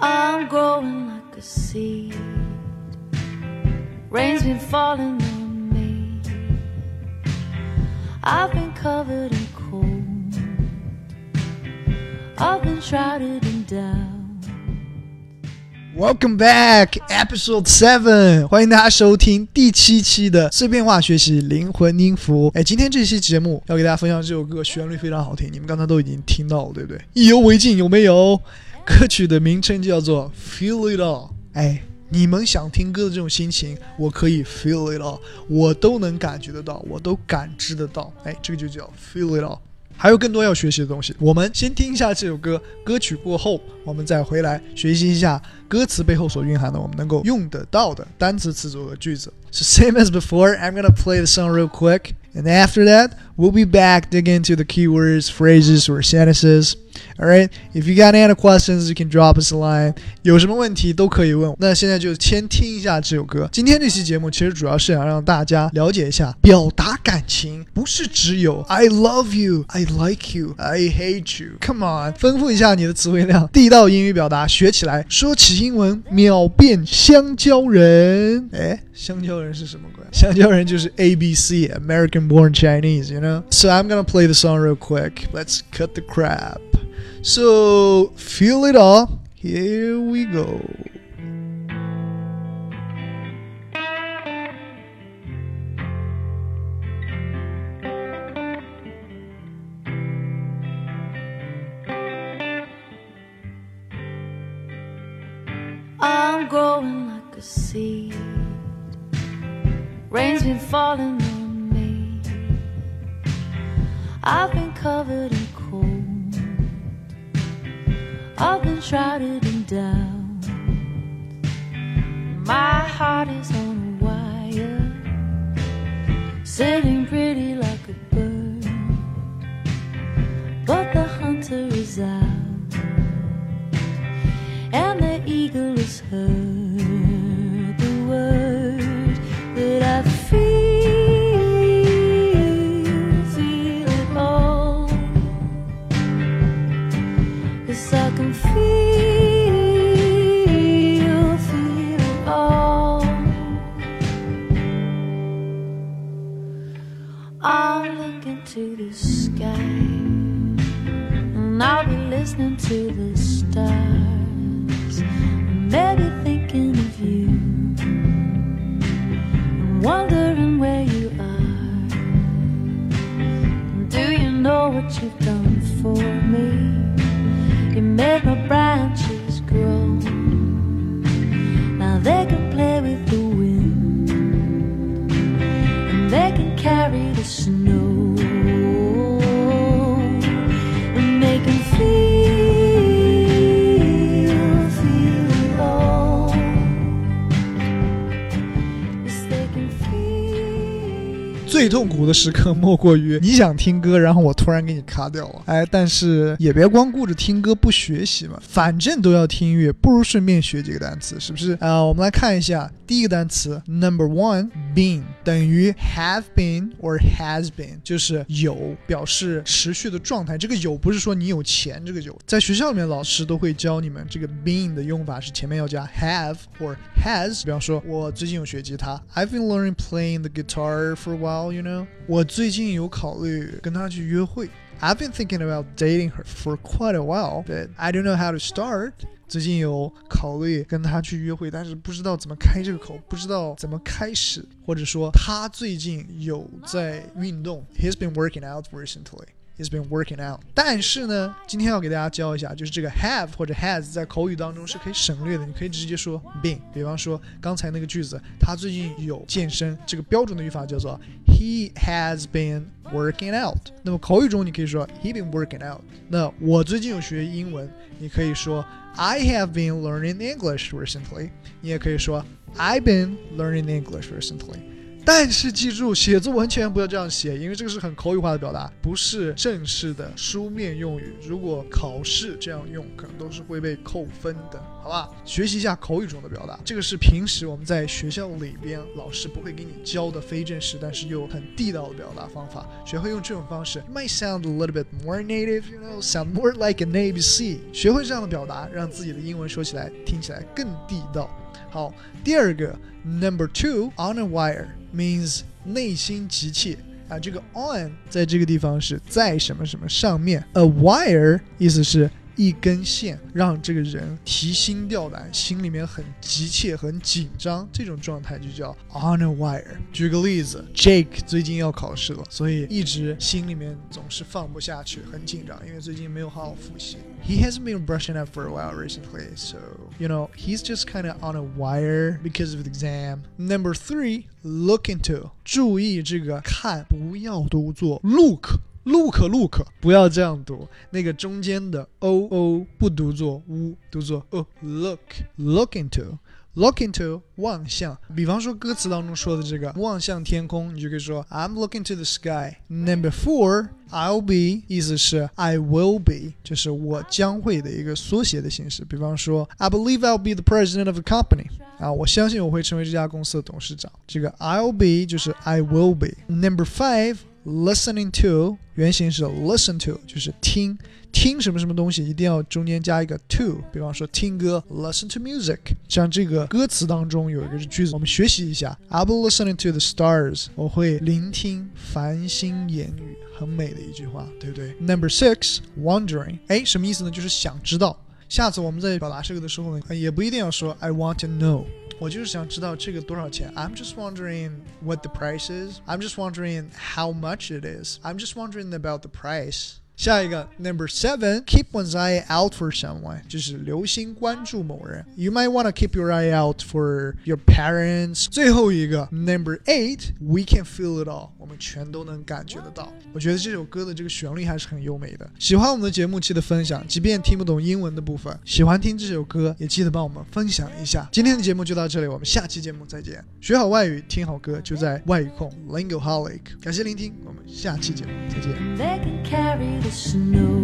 I'm growing like a seed. Rain's been falling on me. I've been covered in cold. I've been shrouded in doubt. Welcome back, Episode Seven，欢迎大家收听第七期的碎片化学习灵魂音符。哎，今天这期节目要给大家分享这首歌，旋律非常好听，你们刚才都已经听到了，对不对？意犹未尽，有没有？ 歌曲的名称叫做 Feel It All。哎，你们想听歌的这种心情，我可以 Feel It All，我都能感觉得到，我都感知得到。哎，这个就叫 Feel It All。还有更多要学习的东西，我们先听一下这首歌。歌曲过后，我们再回来学习一下歌词背后所蕴含的我们能够用得到的单词、词组和句子。So same as before, I'm gonna play the song real quick, and after that, we'll be back digging into the keywords, phrases, or sentences. Alright, if you got any questions, you can drop us a line. 有什么问题都可以问。那现在就先听一下这首歌。今天这期节目其实主要是想让大家了解一下，表达感情不是只有 I love you, I like you, I hate you. Come on，丰富一下你的词汇量，地道英语表达学起来。说起英文，秒变香蕉人。哎，香蕉人是什么鬼？香蕉人就是 A B C American Born Chinese, you know. So I'm gonna play the song real quick. Let's cut the crap. So feel it all. Here we go. I'm growing like a seed. Rain's been falling I've been covered in cold. I've been shrouded in doubt. My heart is on I'm look into the sky. And I'll be listening to the stars. Maybe thinking of you. And wondering where you are. Do you know what you've snow 最痛苦的时刻莫过于 你想听歌，然后我突然给你卡掉了。哎，但是也别光顾着听歌不学习嘛，反正都要听音乐，不如顺便学几个单词，是不是？啊、我们来看一下第一个单词，number one，been 等于 have been or has been，就是有，表示持续的状态。这个有不是说你有钱，这个有，在学校里面老师都会教你们这个 been 的用法是前面要加 have or has。比方说，我最近有学吉他，I've been learning playing the guitar for a while, you know。我最近有考虑跟她去约会。I've been thinking about dating her for quite a while, but I don't know how to start. 最近有考虑跟她去约会，但是不知道怎么开这个口，不知道怎么开始，或者说他最近有在运动。He's been working out recently. He's been working out. 但是呢，今天要给大家教一下，就是这个 have 或者 has 在口语当中是可以省略的，你可以直接说 been。比方说刚才那个句子，他最近有健身，这个标准的语法叫做 He has been working out。那么口语中你可以说 He been working out。那我最近有学英文，你可以说 I have been learning English recently。你也可以说 I've been learning English recently。 但是记住，写作文千万不要这样写，因为这个是很口语化的表达，不是正式的书面用语。如果考试这样用，可能都是会被扣分的，好吧？学习一下口语中的表达，这个是平时我们在学校里边老师不会给你教的非正式，但是又很地道的表达方法。学会用这种方式，might sound a little bit more native，you know，sound more like an ABC。学会这样的表达，让自己的英文说起来听起来更地道。好，第二个，Number two，on a wire means 内心急切啊。这个 on 在这个地方是在什么什么上面，a wire 意思是。一根线让这个人提心吊胆，心里面很急切、很紧张，这种状态就叫 on a wire。举个例子，Jake 最近要考试了，所以一直心里面总是放不下去，很紧张，因为最近没有好好复习。He hasn't been brushing up for a while recently, so you know he's just kind of on a wire because of the exam. Number three, look into，注意这个看，不要读作 look。 Look look，不要这样读，那个中间的 o o 不读作 u，读作 o。look look into looking to 望向，比方说歌词当中说的这个望向天空，你就可以说 I'm looking to the sky。Number four。I'll be 意思是 I will be，就是我将会的一个缩写的形式。比方说，I believe I'll be the president of the company。啊，我相信我会成为这家公司的董事长。这个 I'll be 就是 I will be。Number five。Listening to 原型是 listen to，就是听听什么什么东西，一定要中间加一个 to。比方说听歌，listen to music。像这个歌词当中有一个句子，我们学习一下：I'll be listening to the stars。我会聆听繁星言语，很美的一句话，对不对？Number six, wondering。哎，什么意思呢？就是想知道。下次我们在表达这个的时候呢，也不一定要说 I want to know。我就是想知道这个多少钱。I'm just wondering what the price is. I'm just wondering how much it is. I'm just wondering about the price. 下一个 number seven, keep one's eye out for someone，就是留心关注某人。You might want to keep your eye out for your parents。最后一个 number eight, we can feel it all，我们全都能感觉得到。我觉得这首歌的这个旋律还是很优美的。喜欢我们的节目，记得分享。即便听不懂英文的部分，喜欢听这首歌，也记得帮我们分享一下。今天的节目就到这里，我们下期节目再见。学好外语，听好歌，就在外语控 Lingoholic。感谢聆听，我们下期节目再见。The snow